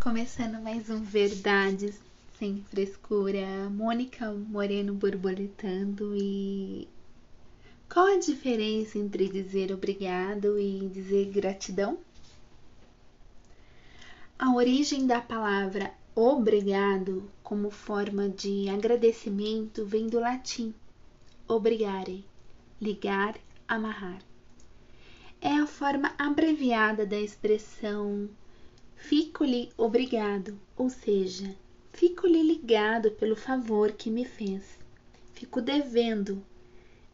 Começando mais um Verdades Sem Frescura. Mônica Moreno borboletando e. Qual a diferença entre dizer obrigado e dizer gratidão? A origem da palavra obrigado, como forma de agradecimento, vem do latim obrigare, ligar, amarrar. É a forma abreviada da expressão Fico-lhe obrigado, ou seja, fico-lhe ligado pelo favor que me fez. Fico devendo.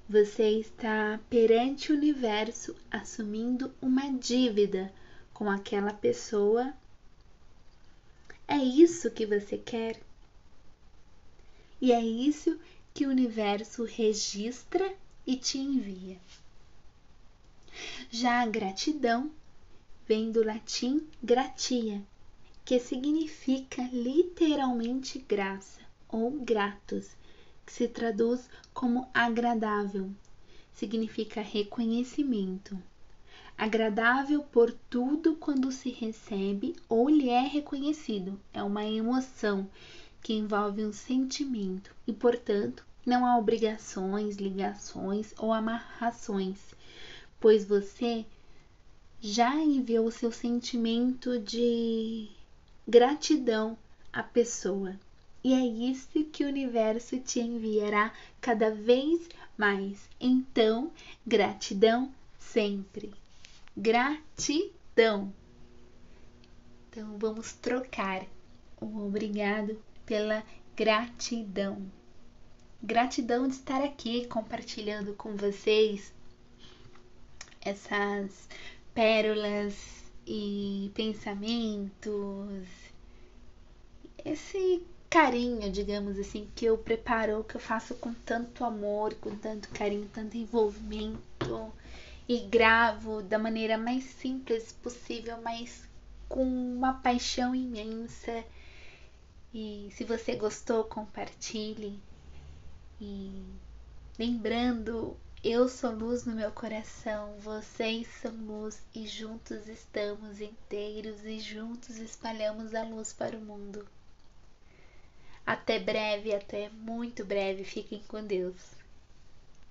Você está perante o universo assumindo uma dívida com aquela pessoa. É isso que você quer? E é isso que o universo registra e te envia. Já a gratidão vem do latim gratia, que significa literalmente graça ou gratos, que se traduz como agradável, significa reconhecimento. Agradável por tudo quando se recebe ou lhe é reconhecido, é uma emoção que envolve um sentimento e, portanto, não há obrigações, ligações ou amarrações, pois você já enviou o seu sentimento de gratidão à pessoa. E é isso que o universo te enviará cada vez mais. Então, gratidão sempre. Gratidão. Então, vamos trocar o obrigado pela gratidão. Gratidão de estar aqui compartilhando com vocês essas pérolas e pensamentos, esse carinho, digamos assim, que eu preparo, que eu faço com tanto amor, com tanto carinho, tanto envolvimento e gravo da maneira mais simples possível, mas com uma paixão imensa. E se você gostou, compartilhe. E lembrando eu sou luz no meu coração, vocês são luz e juntos estamos inteiros e juntos espalhamos a luz para o mundo. Até breve, até muito breve. Fiquem com Deus.